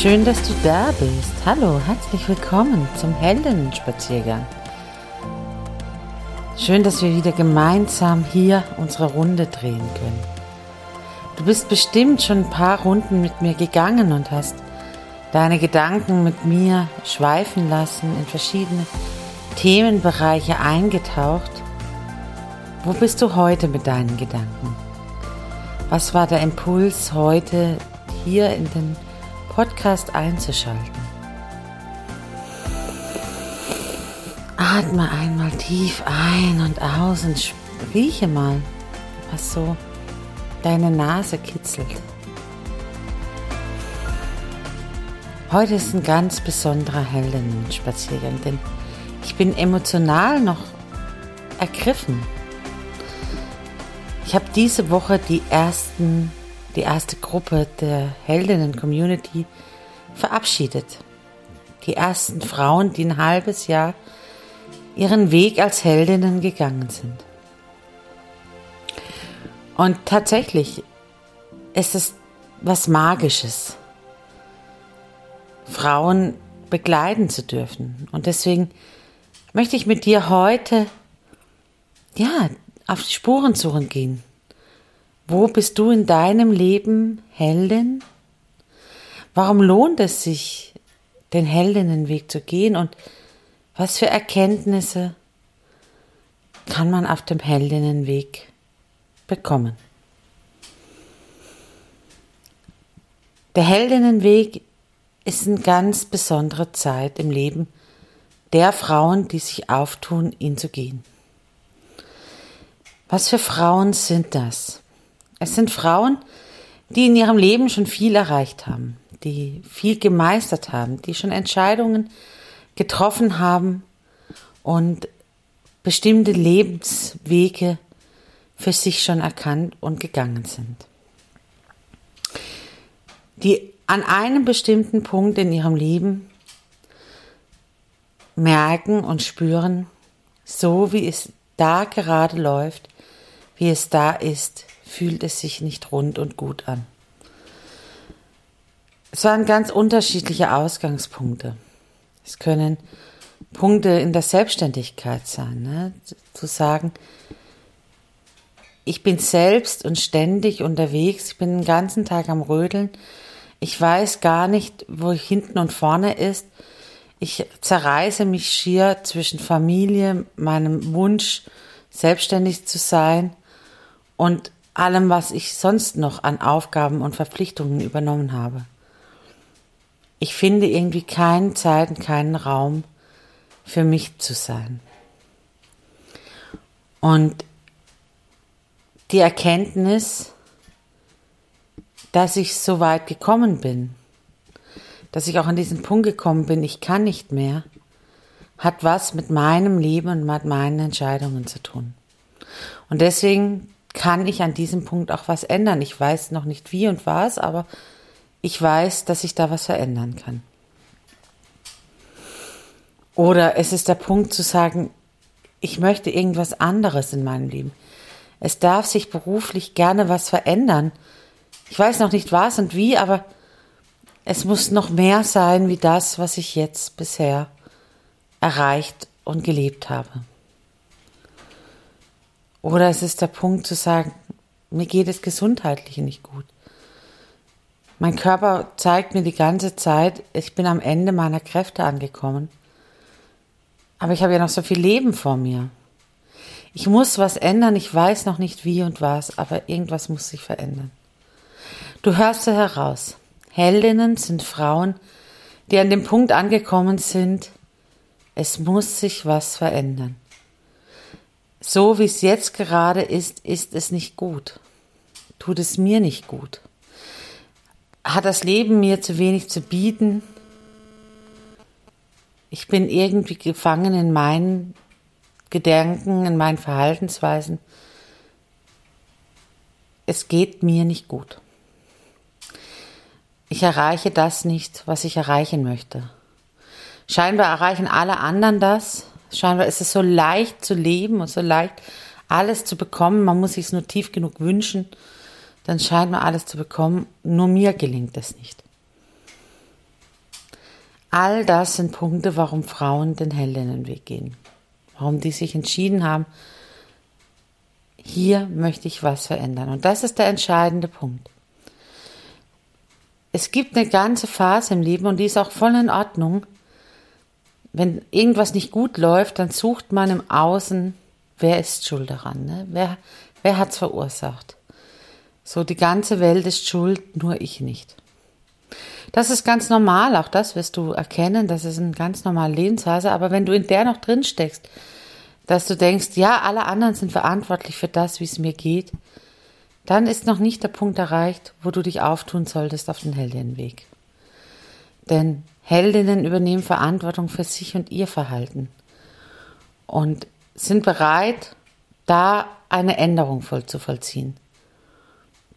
Schön, dass du da bist. Hallo, herzlich willkommen zum Heldinnen-Spaziergang. Schön, dass wir wieder gemeinsam hier unsere Runde drehen können. Du bist bestimmt schon ein paar Runden mit mir gegangen und hast deine Gedanken mit mir schweifen lassen, in verschiedene Themenbereiche eingetaucht. Wo bist du heute mit deinen Gedanken? Was war der Impuls heute hier in den Podcast einzuschalten. Atme einmal tief ein und aus und rieche mal, was so deine Nase kitzelt. Heute ist ein ganz besonderer Heldenspaziergang, denn ich bin emotional noch ergriffen. Ich habe diese Woche die ersten die erste Gruppe der Heldinnen-Community verabschiedet. Die ersten Frauen, die ein halbes Jahr ihren Weg als Heldinnen gegangen sind. Und tatsächlich ist es was Magisches, Frauen begleiten zu dürfen. Und deswegen möchte ich mit dir heute, ja, auf die Spurensuche gehen. Wo bist du in deinem Leben Heldin? Warum lohnt es sich, den Heldinnenweg zu gehen und was für Erkenntnisse kann man auf dem Heldinnenweg bekommen? Der Heldinnenweg ist eine ganz besondere Zeit im Leben der Frauen, die sich auftun, ihn zu gehen. Was für Frauen sind das? Es sind Frauen, die in ihrem Leben schon viel erreicht haben, die viel gemeistert haben, die schon Entscheidungen getroffen haben und bestimmte Lebenswege für sich schon erkannt und gegangen sind. Die an einem bestimmten Punkt in ihrem Leben merken und spüren, so wie es da gerade läuft, wie es da ist, fühlt es sich nicht rund und gut an. Es waren ganz unterschiedliche Ausgangspunkte. Es können Punkte in der Selbstständigkeit sein, ne? zu sagen, ich bin selbst und ständig unterwegs, ich bin den ganzen Tag am Rödeln, ich weiß gar nicht, wo hinten und vorne ist, ich zerreiße mich schier zwischen Familie, meinem Wunsch, selbstständig zu sein und allem, was ich sonst noch an Aufgaben und Verpflichtungen übernommen habe. Ich finde irgendwie keine Zeit und keinen Raum für mich zu sein. Und die Erkenntnis, dass ich so weit gekommen bin, dass ich auch an diesen Punkt gekommen bin, ich kann nicht mehr, hat was mit meinem Leben und mit meinen Entscheidungen zu tun. Und deswegen kann ich an diesem Punkt auch was ändern. Ich weiß noch nicht wie und was, aber ich weiß, dass ich da was verändern kann. Oder es ist der Punkt zu sagen, ich möchte irgendwas anderes in meinem Leben. Es darf sich beruflich gerne was verändern. Ich weiß noch nicht was und wie, aber es muss noch mehr sein wie das, was ich jetzt bisher erreicht und gelebt habe. Oder es ist der Punkt zu sagen, mir geht es gesundheitlich nicht gut. Mein Körper zeigt mir die ganze Zeit, ich bin am Ende meiner Kräfte angekommen. Aber ich habe ja noch so viel Leben vor mir. Ich muss was ändern, ich weiß noch nicht wie und was, aber irgendwas muss sich verändern. Du hörst ja heraus. Heldinnen sind Frauen, die an dem Punkt angekommen sind, es muss sich was verändern. So wie es jetzt gerade ist, ist es nicht gut. Tut es mir nicht gut. Hat das Leben mir zu wenig zu bieten? Ich bin irgendwie gefangen in meinen Gedanken, in meinen Verhaltensweisen. Es geht mir nicht gut. Ich erreiche das nicht, was ich erreichen möchte. Scheinbar erreichen alle anderen das. Scheinbar ist es so leicht zu leben und so leicht alles zu bekommen. Man muss sich es nur tief genug wünschen. Dann scheint man alles zu bekommen. Nur mir gelingt es nicht. All das sind Punkte, warum Frauen den Heldinnenweg gehen. Warum die sich entschieden haben, hier möchte ich was verändern. Und das ist der entscheidende Punkt. Es gibt eine ganze Phase im Leben und die ist auch voll in Ordnung, wenn irgendwas nicht gut läuft, dann sucht man im Außen, wer ist schuld daran, ne? wer, wer hat es verursacht. So, die ganze Welt ist schuld, nur ich nicht. Das ist ganz normal, auch das wirst du erkennen, das ist eine ganz normale Lebensweise, aber wenn du in der noch drin steckst, dass du denkst, ja, alle anderen sind verantwortlich für das, wie es mir geht, dann ist noch nicht der Punkt erreicht, wo du dich auftun solltest auf den Heldinnenweg. Denn Heldinnen übernehmen Verantwortung für sich und ihr Verhalten und sind bereit, da eine Änderung voll zu vollziehen.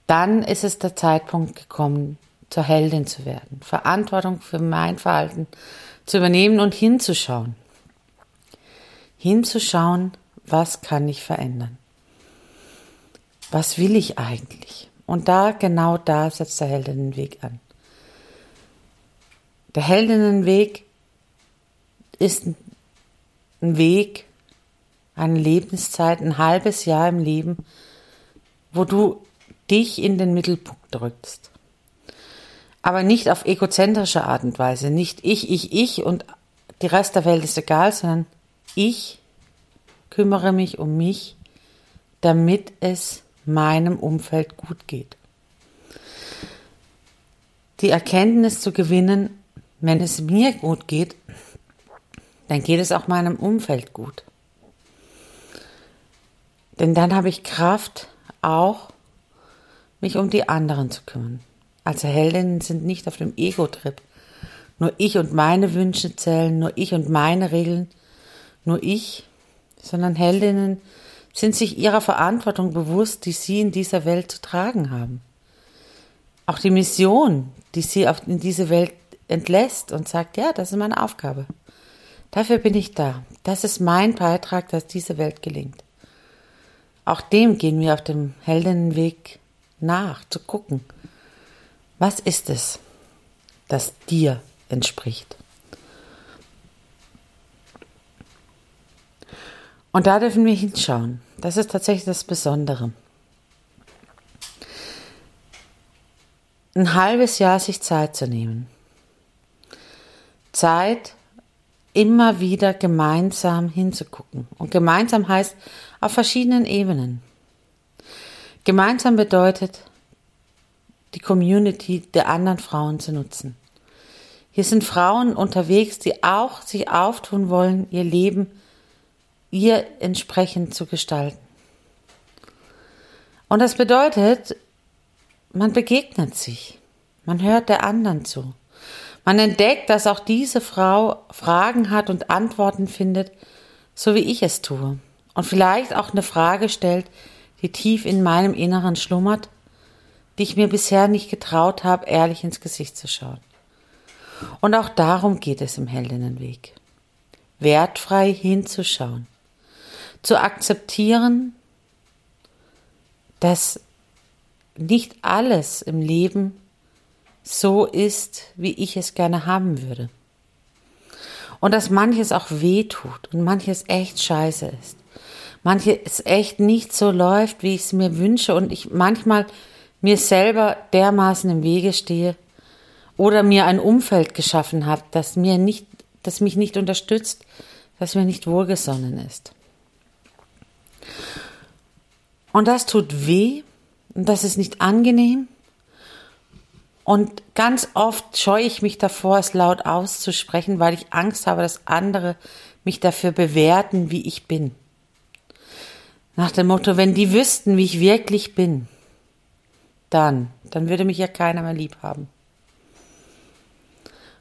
Dann ist es der Zeitpunkt gekommen, zur Heldin zu werden, Verantwortung für mein Verhalten zu übernehmen und hinzuschauen. Hinzuschauen, was kann ich verändern? Was will ich eigentlich? Und da, genau da setzt der Heldinnenweg an. Der Heldinnenweg ist ein Weg, eine Lebenszeit, ein halbes Jahr im Leben, wo du dich in den Mittelpunkt drückst. Aber nicht auf egozentrische Art und Weise, nicht ich, ich, ich und die Rest der Welt ist egal, sondern ich kümmere mich um mich, damit es meinem Umfeld gut geht. Die Erkenntnis zu gewinnen, wenn es mir gut geht, dann geht es auch meinem Umfeld gut. Denn dann habe ich Kraft, auch mich um die anderen zu kümmern. Also Heldinnen sind nicht auf dem Ego-Trip. Nur ich und meine Wünsche zählen, nur ich und meine Regeln, nur ich, sondern Heldinnen sind sich ihrer Verantwortung bewusst, die sie in dieser Welt zu tragen haben. Auch die Mission, die sie in diese Welt entlässt und sagt, ja, das ist meine Aufgabe. Dafür bin ich da. Das ist mein Beitrag, dass diese Welt gelingt. Auch dem gehen wir auf dem Heldinnenweg nach, zu gucken, was ist es, das dir entspricht. Und da dürfen wir hinschauen. Das ist tatsächlich das Besondere. Ein halbes Jahr sich Zeit zu nehmen, Zeit, immer wieder gemeinsam hinzugucken. Und gemeinsam heißt auf verschiedenen Ebenen. Gemeinsam bedeutet, die Community der anderen Frauen zu nutzen. Hier sind Frauen unterwegs, die auch sich auftun wollen, ihr Leben ihr entsprechend zu gestalten. Und das bedeutet, man begegnet sich, man hört der anderen zu. Man entdeckt, dass auch diese Frau Fragen hat und Antworten findet, so wie ich es tue. Und vielleicht auch eine Frage stellt, die tief in meinem Inneren schlummert, die ich mir bisher nicht getraut habe, ehrlich ins Gesicht zu schauen. Und auch darum geht es im Heldinnenweg. Wertfrei hinzuschauen. Zu akzeptieren, dass nicht alles im Leben so ist, wie ich es gerne haben würde. Und dass manches auch weh tut und manches echt scheiße ist. Manches echt nicht so läuft, wie ich es mir wünsche und ich manchmal mir selber dermaßen im Wege stehe oder mir ein Umfeld geschaffen habe, das mir nicht, das mich nicht unterstützt, das mir nicht wohlgesonnen ist. Und das tut weh und das ist nicht angenehm. Und ganz oft scheue ich mich davor, es laut auszusprechen, weil ich Angst habe, dass andere mich dafür bewerten, wie ich bin. Nach dem Motto, wenn die wüssten, wie ich wirklich bin, dann, dann würde mich ja keiner mehr lieb haben.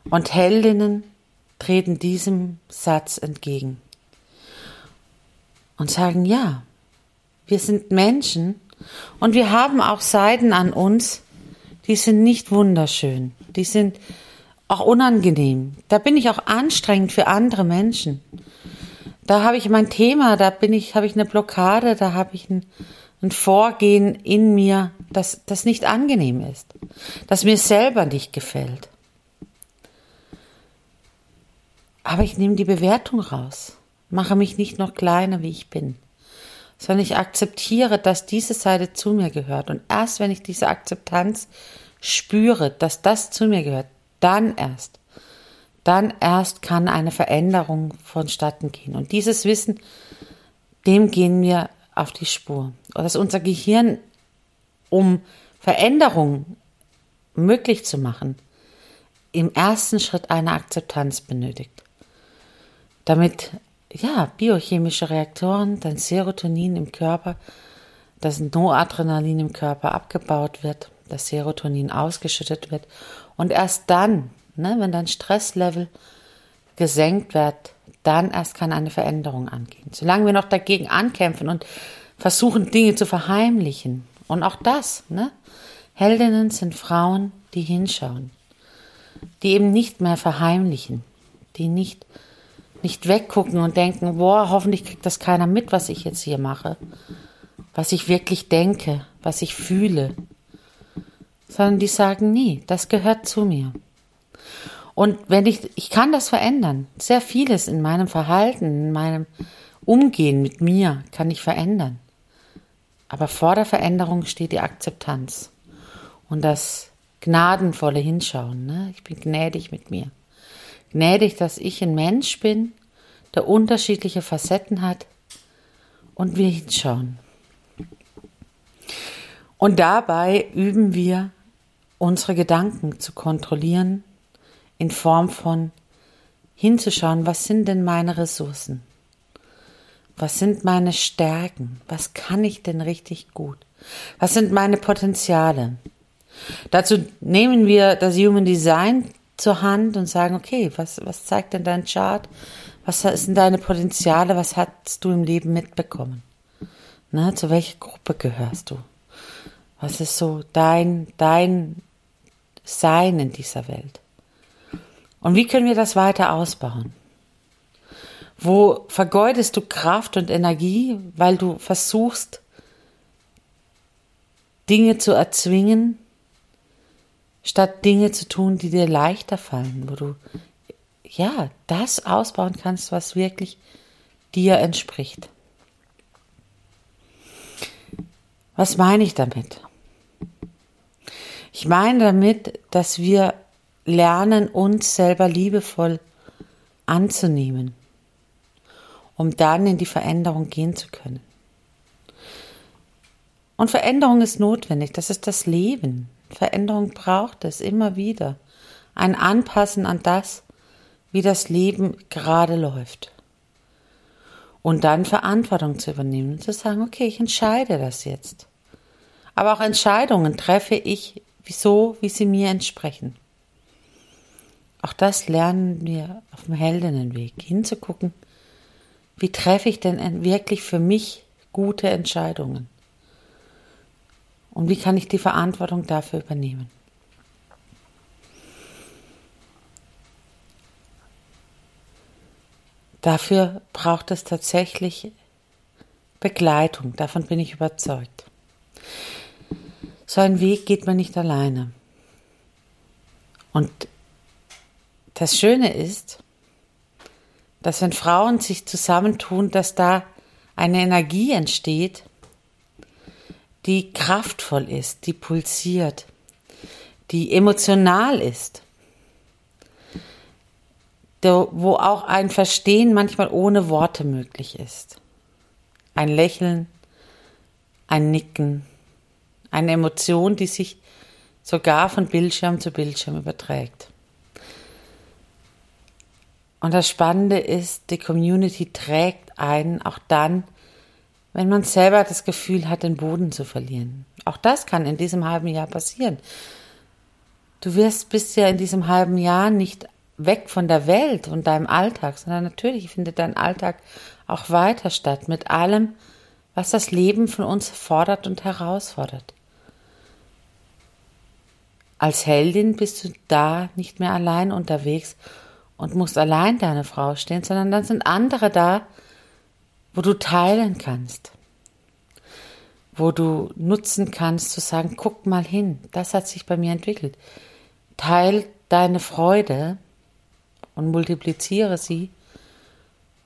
Und Heldinnen treten diesem Satz entgegen und sagen, ja, wir sind Menschen und wir haben auch Seiten an uns, die sind nicht wunderschön, die sind auch unangenehm. Da bin ich auch anstrengend für andere Menschen. Da habe ich mein Thema, da bin ich, habe ich eine Blockade, da habe ich ein, ein Vorgehen in mir, das, das nicht angenehm ist, das mir selber nicht gefällt. Aber ich nehme die Bewertung raus, mache mich nicht noch kleiner, wie ich bin, sondern ich akzeptiere, dass diese Seite zu mir gehört. Und erst wenn ich diese Akzeptanz spüre, dass das zu mir gehört, dann erst, dann erst kann eine Veränderung vonstatten gehen. Und dieses Wissen, dem gehen wir auf die Spur. Dass unser Gehirn, um Veränderungen möglich zu machen, im ersten Schritt eine Akzeptanz benötigt. Damit ja, biochemische Reaktoren, dann Serotonin im Körper, das Noradrenalin im Körper abgebaut wird, das Serotonin ausgeschüttet wird und erst dann, ne, wenn dein Stresslevel gesenkt wird, dann erst kann eine Veränderung angehen. Solange wir noch dagegen ankämpfen und versuchen, Dinge zu verheimlichen. Und auch das, ne? Heldinnen sind Frauen, die hinschauen, die eben nicht mehr verheimlichen, die nicht, nicht weggucken und denken, boah, hoffentlich kriegt das keiner mit, was ich jetzt hier mache, was ich wirklich denke, was ich fühle, sondern die sagen, nie, das gehört zu mir. Und wenn ich, ich kann das verändern. Sehr vieles in meinem Verhalten, in meinem Umgehen mit mir kann ich verändern. Aber vor der Veränderung steht die Akzeptanz und das gnadenvolle Hinschauen. Ne? Ich bin gnädig mit mir. Gnädig, dass ich ein Mensch bin, der unterschiedliche Facetten hat und wir hinschauen. Und dabei üben wir, unsere Gedanken zu kontrollieren in Form von hinzuschauen, was sind denn meine Ressourcen? Was sind meine Stärken? Was kann ich denn richtig gut? Was sind meine Potenziale? Dazu nehmen wir das Human Design zur Hand und sagen, okay, was, was zeigt denn dein Chart? Was sind deine Potenziale? Was hast du im Leben mitbekommen? Ne, zu welcher Gruppe gehörst du? Was ist so dein, dein Sein in dieser Welt? Und wie können wir das weiter ausbauen? Wo vergeudest du Kraft und Energie, weil du versuchst, Dinge zu erzwingen, statt Dinge zu tun, die dir leichter fallen, wo du ja das ausbauen kannst, was wirklich dir entspricht. Was meine ich damit? Ich meine damit, dass wir lernen, uns selber liebevoll anzunehmen, um dann in die Veränderung gehen zu können. Und Veränderung ist notwendig, das ist das Leben. Veränderung braucht es immer wieder. Ein Anpassen an das, wie das Leben gerade läuft. Und dann Verantwortung zu übernehmen und zu sagen, okay, ich entscheide das jetzt. Aber auch Entscheidungen treffe ich so, wie sie mir entsprechen. Auch das lernen wir auf dem Heldinnenweg, hinzugucken, wie treffe ich denn wirklich für mich gute Entscheidungen? Und wie kann ich die Verantwortung dafür übernehmen? Dafür braucht es tatsächlich Begleitung, davon bin ich überzeugt. So einen Weg geht man nicht alleine. Und das Schöne ist, dass wenn Frauen sich zusammentun, dass da eine Energie entsteht, die kraftvoll ist, die pulsiert, die emotional ist, wo auch ein Verstehen manchmal ohne Worte möglich ist. Ein Lächeln, ein Nicken, eine Emotion, die sich sogar von Bildschirm zu Bildschirm überträgt. Und das Spannende ist, die Community trägt einen auch dann, wenn man selber das Gefühl hat, den Boden zu verlieren. Auch das kann in diesem halben Jahr passieren. Du wirst bist ja in diesem halben Jahr nicht weg von der Welt und deinem Alltag, sondern natürlich findet dein Alltag auch weiter statt mit allem, was das Leben von uns fordert und herausfordert. Als Heldin bist du da nicht mehr allein unterwegs und musst allein deine Frau stehen, sondern dann sind andere da, wo du teilen kannst, wo du nutzen kannst zu sagen, guck mal hin, das hat sich bei mir entwickelt. Teil deine Freude und multipliziere sie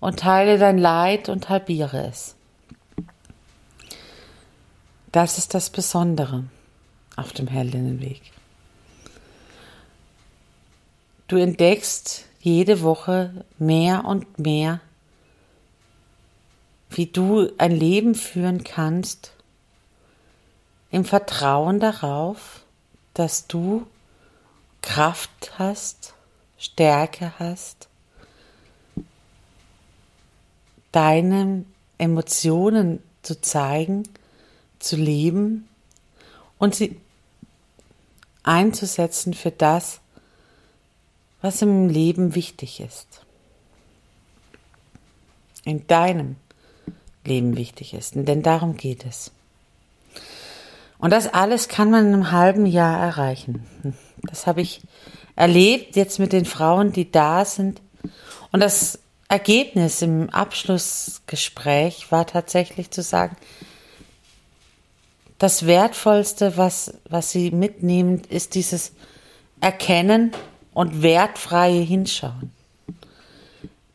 und teile dein Leid und halbiere es. Das ist das Besondere auf dem Heldinnenweg. Du entdeckst jede Woche mehr und mehr wie du ein Leben führen kannst im Vertrauen darauf, dass du Kraft hast, Stärke hast, deine Emotionen zu zeigen, zu leben und sie einzusetzen für das, was im Leben wichtig ist. In deinem Leben wichtig ist. Denn darum geht es. Und das alles kann man in einem halben Jahr erreichen. Das habe ich erlebt jetzt mit den Frauen, die da sind. Und das Ergebnis im Abschlussgespräch war tatsächlich zu sagen, das Wertvollste, was, was sie mitnehmen, ist dieses Erkennen und wertfreie Hinschauen.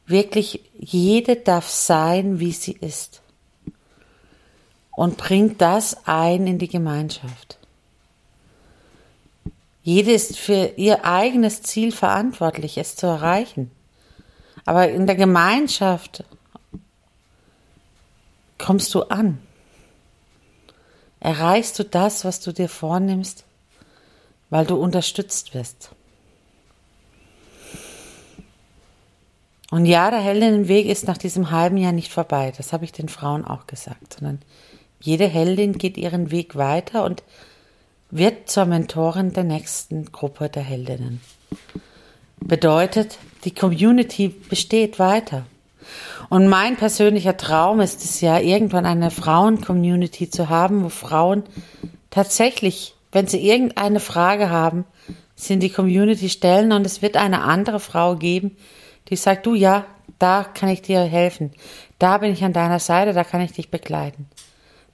Wirklich, jede darf sein, wie sie ist. Und bringt das ein in die Gemeinschaft. Jede ist für ihr eigenes Ziel verantwortlich, es zu erreichen. Aber in der Gemeinschaft kommst du an. Erreichst du das, was du dir vornimmst, weil du unterstützt wirst. Und ja, der Heldinnenweg ist nach diesem halben Jahr nicht vorbei. Das habe ich den Frauen auch gesagt, sondern jede Heldin geht ihren Weg weiter und wird zur Mentorin der nächsten Gruppe der Heldinnen. Bedeutet, die Community besteht weiter. Und mein persönlicher Traum ist es ja, irgendwann eine Frauen-Community zu haben, wo Frauen tatsächlich, wenn sie irgendeine Frage haben, sie in die Community stellen und es wird eine andere Frau geben, die sagt, du ja, da kann ich dir helfen. Da bin ich an deiner Seite, da kann ich dich begleiten.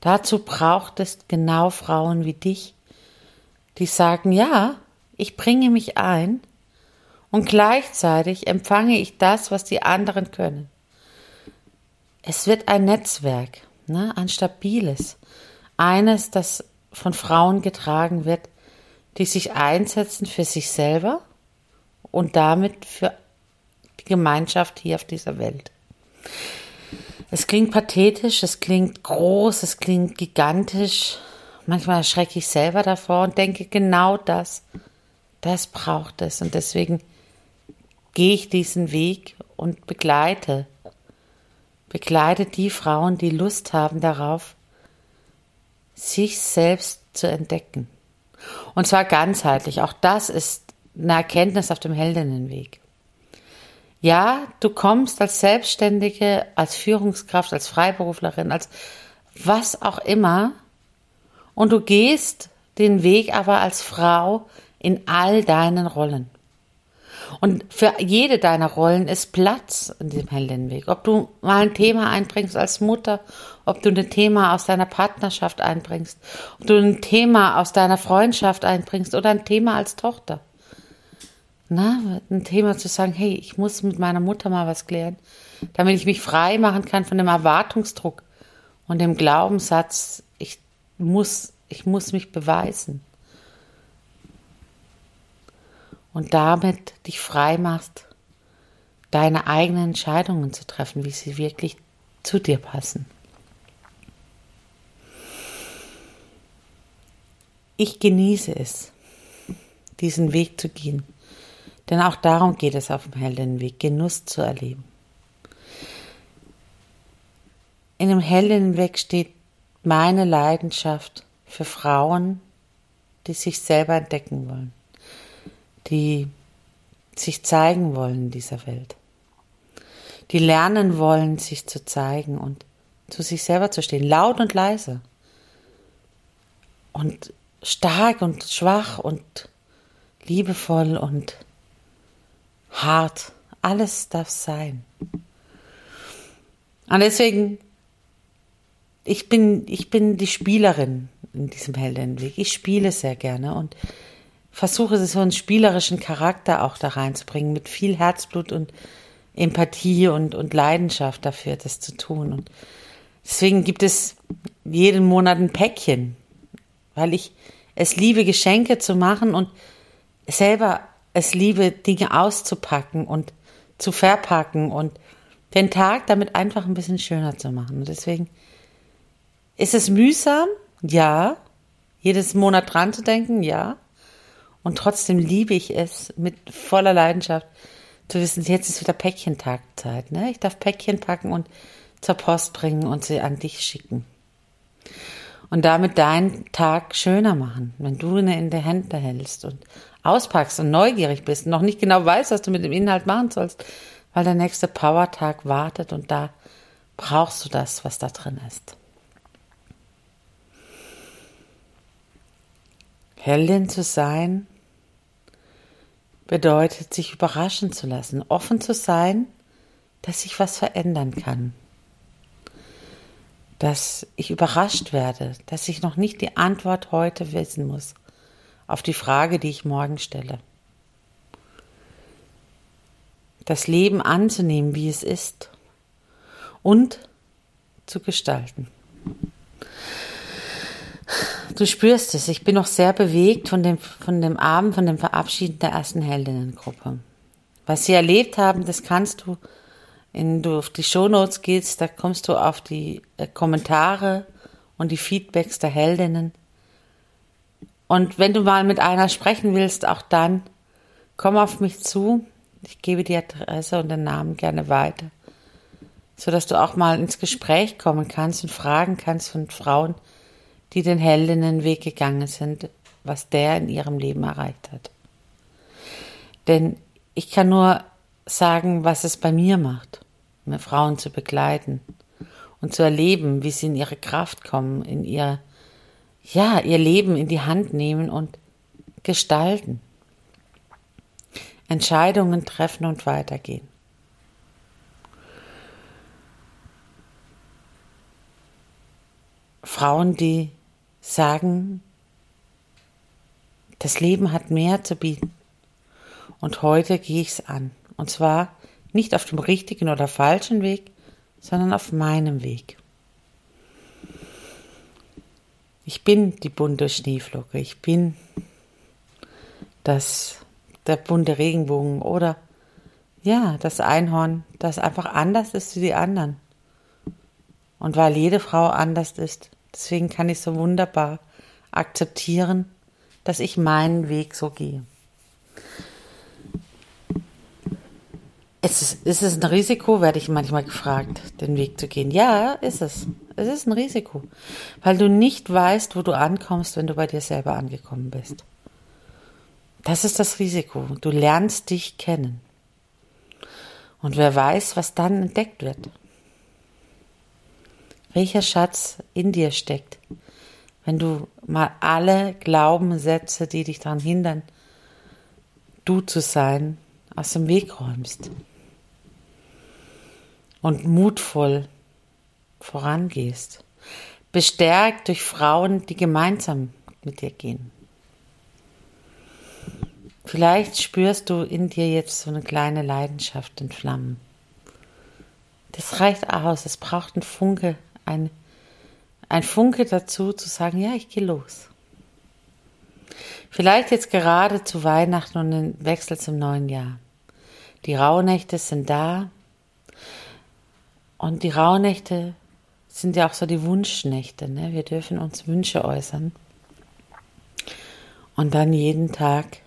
Dazu braucht es genau Frauen wie dich, die sagen, ja, ich bringe mich ein und gleichzeitig empfange ich das, was die anderen können. Es wird ein Netzwerk, ne, ein stabiles, eines, das von Frauen getragen wird, die sich einsetzen für sich selber und damit für die Gemeinschaft hier auf dieser Welt. Es klingt pathetisch, es klingt groß, es klingt gigantisch. Manchmal erschrecke ich selber davor und denke, genau das, das braucht es. Und deswegen gehe ich diesen Weg und begleite, begleite die Frauen, die Lust haben darauf, sich selbst zu entdecken. Und zwar ganzheitlich. Auch das ist eine Erkenntnis auf dem Heldinnenweg. Ja, du kommst als Selbstständige, als Führungskraft, als Freiberuflerin, als was auch immer und du gehst den Weg aber als Frau in all deinen Rollen. Und für jede deiner Rollen ist Platz in diesem Heldenweg. Ob du mal ein Thema einbringst als Mutter, ob du ein Thema aus deiner Partnerschaft einbringst, ob du ein Thema aus deiner Freundschaft einbringst oder ein Thema als Tochter. Na, ein Thema zu sagen, hey, ich muss mit meiner Mutter mal was klären, damit ich mich frei machen kann von dem Erwartungsdruck und dem Glaubenssatz, ich muss, ich muss mich beweisen. Und damit dich frei machst, deine eigenen Entscheidungen zu treffen, wie sie wirklich zu dir passen. Ich genieße es, diesen Weg zu gehen. Denn auch darum geht es auf dem Heldenweg, Genuss zu erleben. In dem Heldenweg steht meine Leidenschaft für Frauen, die sich selber entdecken wollen, die sich zeigen wollen in dieser Welt, die lernen wollen, sich zu zeigen und zu sich selber zu stehen, laut und leise und stark und schwach und liebevoll und hart. Alles darf sein. Und deswegen, ich bin, ich bin die Spielerin in diesem Heldenweg. Ich spiele sehr gerne und versuche so einen spielerischen Charakter auch da reinzubringen, mit viel Herzblut und Empathie und, und Leidenschaft dafür, das zu tun. Und deswegen gibt es jeden Monat ein Päckchen, weil ich es liebe, Geschenke zu machen und selber es liebe, Dinge auszupacken und zu verpacken und den Tag damit einfach ein bisschen schöner zu machen. Und deswegen ist es mühsam, ja. Jedes Monat dran zu denken, ja. Und trotzdem liebe ich es mit voller Leidenschaft zu wissen, jetzt ist wieder Päckchentagzeit. Ne? Ich darf Päckchen packen und zur Post bringen und sie an dich schicken und damit deinen Tag schöner machen, wenn du eine in der Hände hältst und auspackst und neugierig bist und noch nicht genau weißt, was du mit dem Inhalt machen sollst, weil der nächste Powertag wartet und da brauchst du das, was da drin ist. Heldin zu sein bedeutet, sich überraschen zu lassen, offen zu sein, dass sich was verändern kann dass ich überrascht werde, dass ich noch nicht die Antwort heute wissen muss auf die Frage, die ich morgen stelle. Das Leben anzunehmen, wie es ist und zu gestalten. Du spürst es, ich bin noch sehr bewegt von dem, von dem Abend, von dem Verabschieden der ersten Heldinnengruppe. Was sie erlebt haben, das kannst du wenn du auf die Shownotes gehst, da kommst du auf die äh, Kommentare und die Feedbacks der Heldinnen. Und wenn du mal mit einer sprechen willst, auch dann, komm auf mich zu. Ich gebe die Adresse und den Namen gerne weiter, sodass du auch mal ins Gespräch kommen kannst und fragen kannst von Frauen, die den Heldinnenweg gegangen sind, was der in ihrem Leben erreicht hat. Denn ich kann nur sagen, was es bei mir macht. Frauen zu begleiten und zu erleben, wie sie in ihre Kraft kommen, in ihr, ja, ihr Leben in die Hand nehmen und gestalten. Entscheidungen treffen und weitergehen. Frauen, die sagen, das Leben hat mehr zu bieten. Und heute gehe ich es an. Und zwar nicht auf dem richtigen oder falschen Weg, sondern auf meinem Weg. Ich bin die bunte Schneeflocke, ich bin das, der bunte Regenbogen oder ja, das Einhorn, das einfach anders ist wie die anderen. Und weil jede Frau anders ist, deswegen kann ich so wunderbar akzeptieren, dass ich meinen Weg so gehe. Ist es, ist es ein Risiko, werde ich manchmal gefragt, den Weg zu gehen. Ja, ist es. Es ist ein Risiko, weil du nicht weißt, wo du ankommst, wenn du bei dir selber angekommen bist. Das ist das Risiko. Du lernst dich kennen. Und wer weiß, was dann entdeckt wird. Welcher Schatz in dir steckt, wenn du mal alle Glaubenssätze, die dich daran hindern, du zu sein, aus dem Weg räumst und mutvoll vorangehst. Bestärkt durch Frauen, die gemeinsam mit dir gehen. Vielleicht spürst du in dir jetzt so eine kleine Leidenschaft in Flammen. Das reicht aus. Es braucht einen Funke, ein, ein Funke dazu zu sagen, ja, ich gehe los. Vielleicht jetzt gerade zu Weihnachten und den Wechsel zum neuen Jahr. Die Rauhnächte sind da. Und die Rauhnächte sind ja auch so die Wunschnächte. Ne? Wir dürfen uns Wünsche äußern. Und dann jeden Tag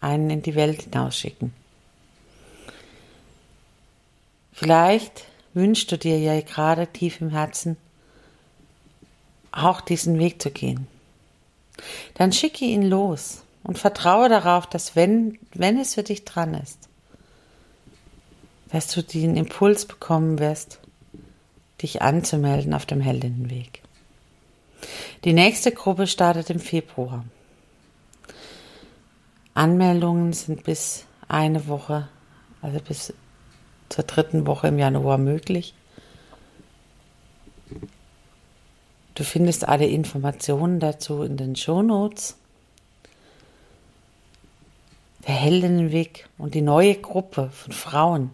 einen in die Welt hinausschicken. Vielleicht wünschst du dir ja gerade tief im Herzen, auch diesen Weg zu gehen. Dann schicke ihn los und vertraue darauf, dass wenn, wenn es für dich dran ist, dass du den Impuls bekommen wirst, dich anzumelden auf dem Heldinnenweg. Die nächste Gruppe startet im Februar. Anmeldungen sind bis eine Woche, also bis zur dritten Woche im Januar möglich. Du findest alle Informationen dazu in den Shownotes. Der Heldinnenweg und die neue Gruppe von Frauen,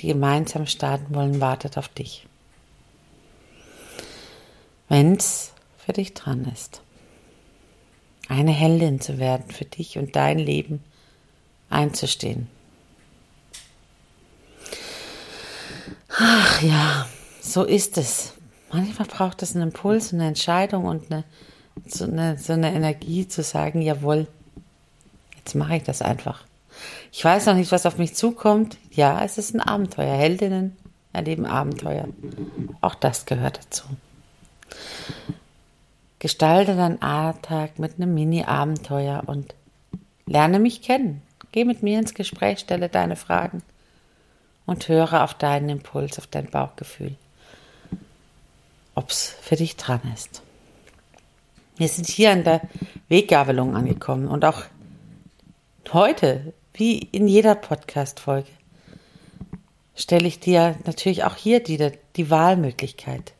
die gemeinsam starten wollen, wartet auf dich. Wenn es für dich dran ist, eine Heldin zu werden, für dich und dein Leben einzustehen. Ach ja, so ist es. Manchmal braucht es einen Impuls, eine Entscheidung und eine, so, eine, so eine Energie zu sagen, jawohl, jetzt mache ich das einfach. Ich weiß noch nicht, was auf mich zukommt. Ja, es ist ein Abenteuer. Heldinnen erleben Abenteuer. Auch das gehört dazu. Gestalte deinen Alltag mit einem Mini-Abenteuer und lerne mich kennen. Geh mit mir ins Gespräch, stelle deine Fragen und höre auf deinen Impuls, auf dein Bauchgefühl ob es für dich dran ist. Wir sind hier an der Weggabelung angekommen und auch heute, wie in jeder Podcast-Folge, stelle ich dir natürlich auch hier die, die Wahlmöglichkeit.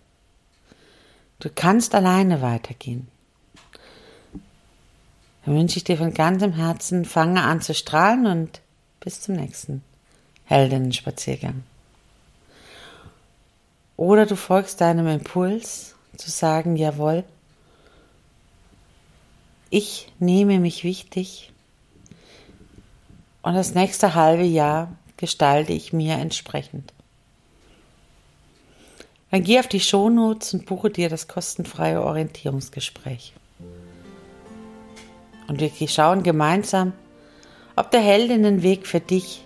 Du kannst alleine weitergehen. Dann wünsche ich dir von ganzem Herzen, fange an zu strahlen und bis zum nächsten Heldinnen-Spaziergang. Oder du folgst deinem Impuls zu sagen, jawohl, ich nehme mich wichtig und das nächste halbe Jahr gestalte ich mir entsprechend. Dann geh auf die Shownotes und buche dir das kostenfreie Orientierungsgespräch. Und wir schauen gemeinsam, ob der Heldinnenweg für dich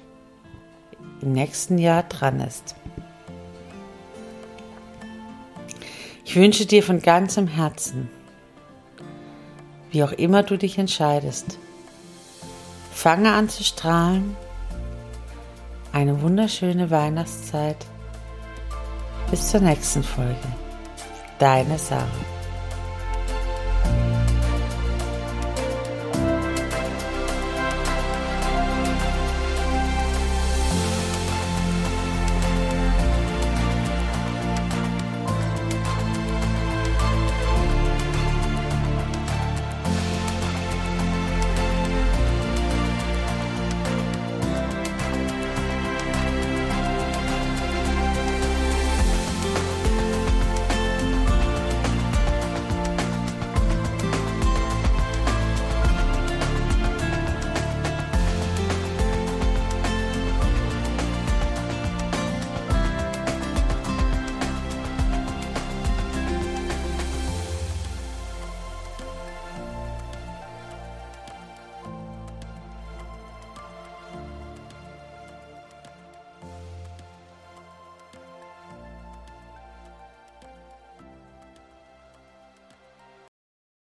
im nächsten Jahr dran ist. Ich wünsche dir von ganzem Herzen, wie auch immer du dich entscheidest, fange an zu strahlen, eine wunderschöne Weihnachtszeit. Bis zur nächsten Folge. Deine Sarah.